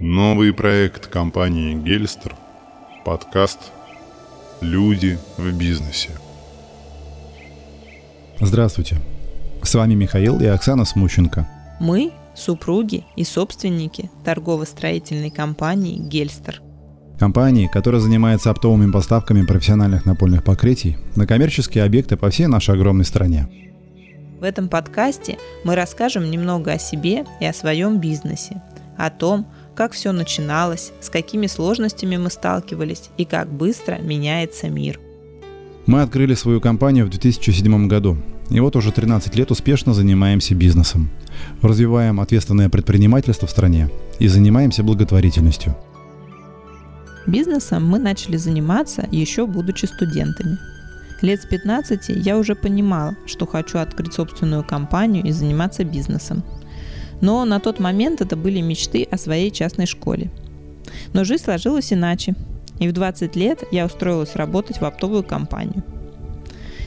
Новый проект компании Гельстер. Подкаст «Люди в бизнесе». Здравствуйте. С вами Михаил и Оксана Смущенко. Мы – супруги и собственники торгово-строительной компании «Гельстер». Компании, которая занимается оптовыми поставками профессиональных напольных покрытий на коммерческие объекты по всей нашей огромной стране. В этом подкасте мы расскажем немного о себе и о своем бизнесе, о том, как все начиналось, с какими сложностями мы сталкивались и как быстро меняется мир. Мы открыли свою компанию в 2007 году, и вот уже 13 лет успешно занимаемся бизнесом. Развиваем ответственное предпринимательство в стране и занимаемся благотворительностью. Бизнесом мы начали заниматься еще будучи студентами – Лет с 15 я уже понимала, что хочу открыть собственную компанию и заниматься бизнесом. Но на тот момент это были мечты о своей частной школе. Но жизнь сложилась иначе, и в 20 лет я устроилась работать в оптовую компанию.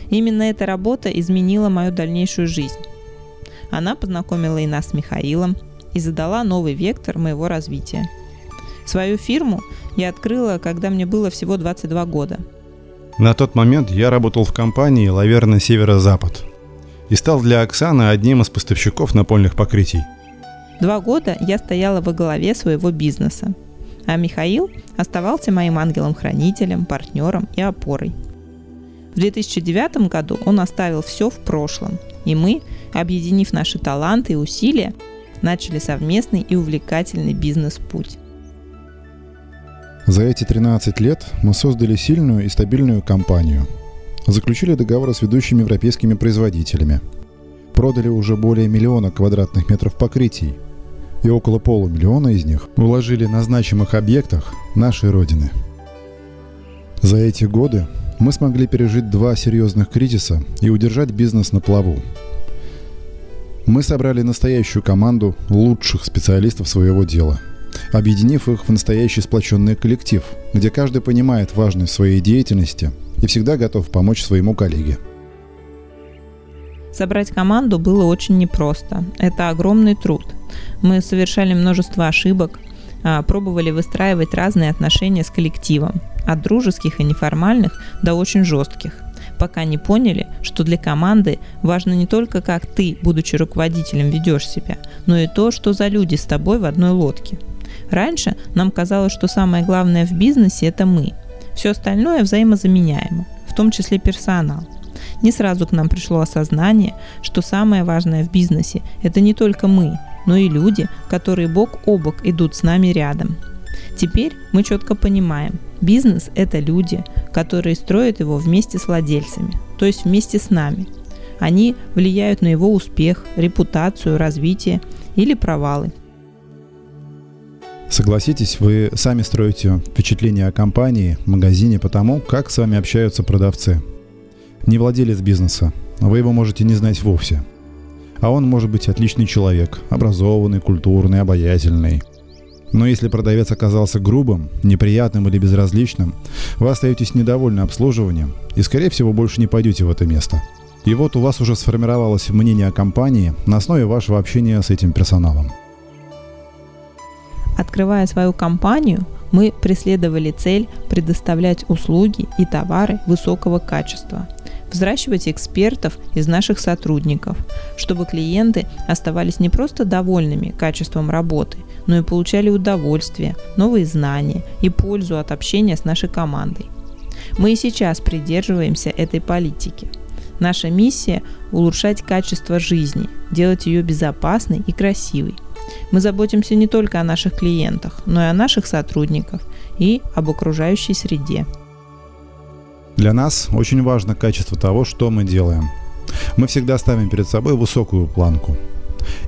Именно эта работа изменила мою дальнейшую жизнь. Она познакомила и нас с Михаилом и задала новый вектор моего развития. Свою фирму я открыла, когда мне было всего 22 года – на тот момент я работал в компании «Лаверна Северо-Запад» и стал для Оксаны одним из поставщиков напольных покрытий. Два года я стояла во главе своего бизнеса, а Михаил оставался моим ангелом-хранителем, партнером и опорой. В 2009 году он оставил все в прошлом, и мы, объединив наши таланты и усилия, начали совместный и увлекательный бизнес-путь. За эти 13 лет мы создали сильную и стабильную компанию. Заключили договоры с ведущими европейскими производителями. Продали уже более миллиона квадратных метров покрытий. И около полумиллиона из них уложили на значимых объектах нашей Родины. За эти годы мы смогли пережить два серьезных кризиса и удержать бизнес на плаву. Мы собрали настоящую команду лучших специалистов своего дела – объединив их в настоящий сплоченный коллектив, где каждый понимает важность своей деятельности и всегда готов помочь своему коллеге. Собрать команду было очень непросто. Это огромный труд. Мы совершали множество ошибок, а, пробовали выстраивать разные отношения с коллективом, от дружеских и неформальных до очень жестких, пока не поняли, что для команды важно не только как ты, будучи руководителем, ведешь себя, но и то, что за люди с тобой в одной лодке – Раньше нам казалось, что самое главное в бизнесе – это мы. Все остальное взаимозаменяемо, в том числе персонал. Не сразу к нам пришло осознание, что самое важное в бизнесе – это не только мы, но и люди, которые бок о бок идут с нами рядом. Теперь мы четко понимаем, бизнес – это люди, которые строят его вместе с владельцами, то есть вместе с нами. Они влияют на его успех, репутацию, развитие или провалы – Согласитесь, вы сами строите впечатление о компании, магазине по тому, как с вами общаются продавцы. Не владелец бизнеса, вы его можете не знать вовсе. А он может быть отличный человек, образованный, культурный, обаятельный. Но если продавец оказался грубым, неприятным или безразличным, вы остаетесь недовольны обслуживанием и, скорее всего, больше не пойдете в это место. И вот у вас уже сформировалось мнение о компании на основе вашего общения с этим персоналом. Открывая свою компанию, мы преследовали цель предоставлять услуги и товары высокого качества, взращивать экспертов из наших сотрудников, чтобы клиенты оставались не просто довольными качеством работы, но и получали удовольствие, новые знания и пользу от общения с нашей командой. Мы и сейчас придерживаемся этой политики. Наша миссия – улучшать качество жизни, делать ее безопасной и красивой – мы заботимся не только о наших клиентах, но и о наших сотрудниках и об окружающей среде. Для нас очень важно качество того, что мы делаем. Мы всегда ставим перед собой высокую планку.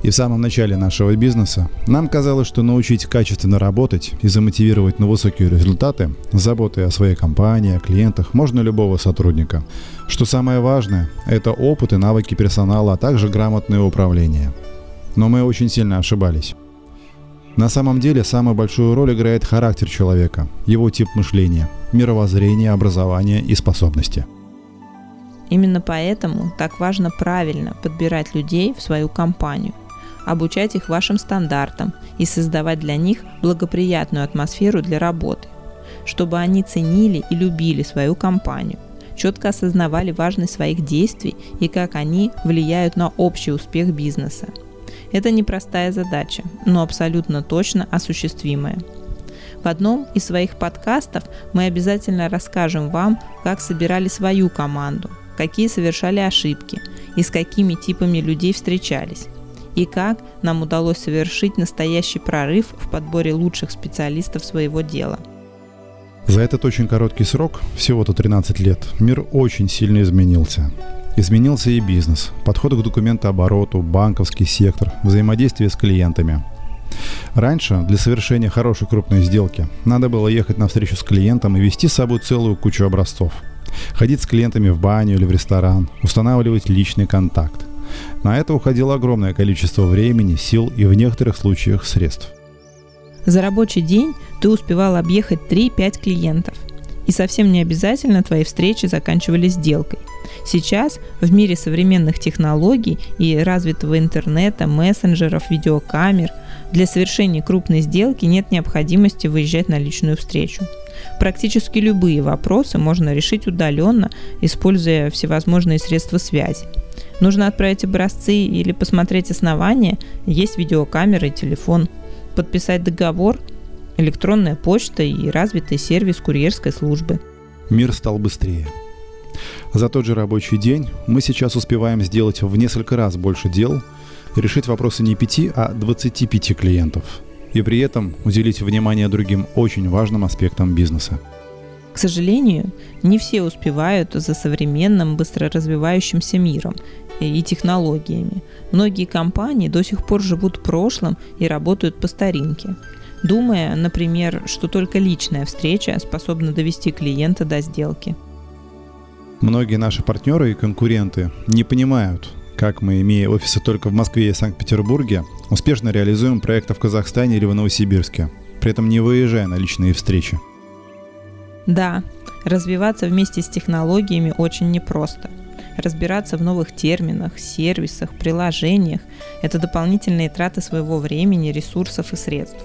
И в самом начале нашего бизнеса нам казалось, что научить качественно работать и замотивировать на высокие результаты, заботой о своей компании, о клиентах, можно любого сотрудника. Что самое важное, это опыт и навыки персонала, а также грамотное управление – но мы очень сильно ошибались. На самом деле самую большую роль играет характер человека, его тип мышления, мировоззрение, образование и способности. Именно поэтому так важно правильно подбирать людей в свою компанию. обучать их вашим стандартам и создавать для них благоприятную атмосферу для работы, чтобы они ценили и любили свою компанию, четко осознавали важность своих действий и как они влияют на общий успех бизнеса. Это непростая задача, но абсолютно точно осуществимая. В одном из своих подкастов мы обязательно расскажем вам, как собирали свою команду, какие совершали ошибки и с какими типами людей встречались, и как нам удалось совершить настоящий прорыв в подборе лучших специалистов своего дела. За этот очень короткий срок, всего-то 13 лет, мир очень сильно изменился. Изменился и бизнес, подход к документообороту, банковский сектор, взаимодействие с клиентами. Раньше для совершения хорошей крупной сделки надо было ехать на встречу с клиентом и вести с собой целую кучу образцов. Ходить с клиентами в баню или в ресторан, устанавливать личный контакт. На это уходило огромное количество времени, сил и в некоторых случаях средств. За рабочий день ты успевал объехать 3-5 клиентов. И совсем не обязательно твои встречи заканчивались сделкой. Сейчас в мире современных технологий и развитого интернета, мессенджеров, видеокамер для совершения крупной сделки нет необходимости выезжать на личную встречу. Практически любые вопросы можно решить удаленно, используя всевозможные средства связи. Нужно отправить образцы или посмотреть основания, есть видеокамера и телефон. Подписать договор, электронная почта и развитый сервис курьерской службы. Мир стал быстрее. За тот же рабочий день мы сейчас успеваем сделать в несколько раз больше дел решить вопросы не 5, а 25 клиентов. И при этом уделить внимание другим очень важным аспектам бизнеса. К сожалению, не все успевают за современным, быстро развивающимся миром и технологиями. Многие компании до сих пор живут прошлым и работают по старинке, думая, например, что только личная встреча способна довести клиента до сделки. Многие наши партнеры и конкуренты не понимают, как мы, имея офисы только в Москве и Санкт-Петербурге, успешно реализуем проекты в Казахстане или в Новосибирске, при этом не выезжая на личные встречи. Да, развиваться вместе с технологиями очень непросто. Разбираться в новых терминах, сервисах, приложениях – это дополнительные траты своего времени, ресурсов и средств.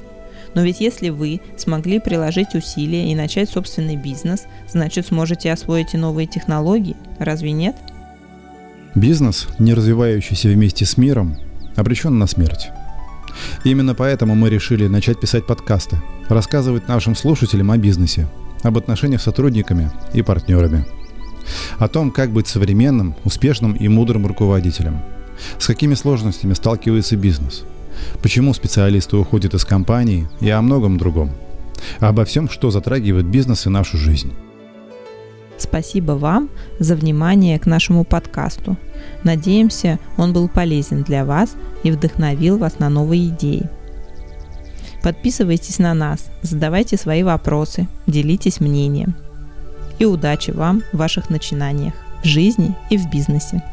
Но ведь если вы смогли приложить усилия и начать собственный бизнес, значит сможете освоить и новые технологии, разве нет? Бизнес, не развивающийся вместе с миром, обречен на смерть. Именно поэтому мы решили начать писать подкасты, рассказывать нашим слушателям о бизнесе, об отношениях с сотрудниками и партнерами. О том, как быть современным, успешным и мудрым руководителем. С какими сложностями сталкивается бизнес. Почему специалисты уходят из компании и о многом другом. Обо всем, что затрагивает бизнес и нашу жизнь. Спасибо вам за внимание к нашему подкасту. Надеемся, он был полезен для вас и вдохновил вас на новые идеи. Подписывайтесь на нас, задавайте свои вопросы, делитесь мнением. И удачи вам в ваших начинаниях в жизни и в бизнесе.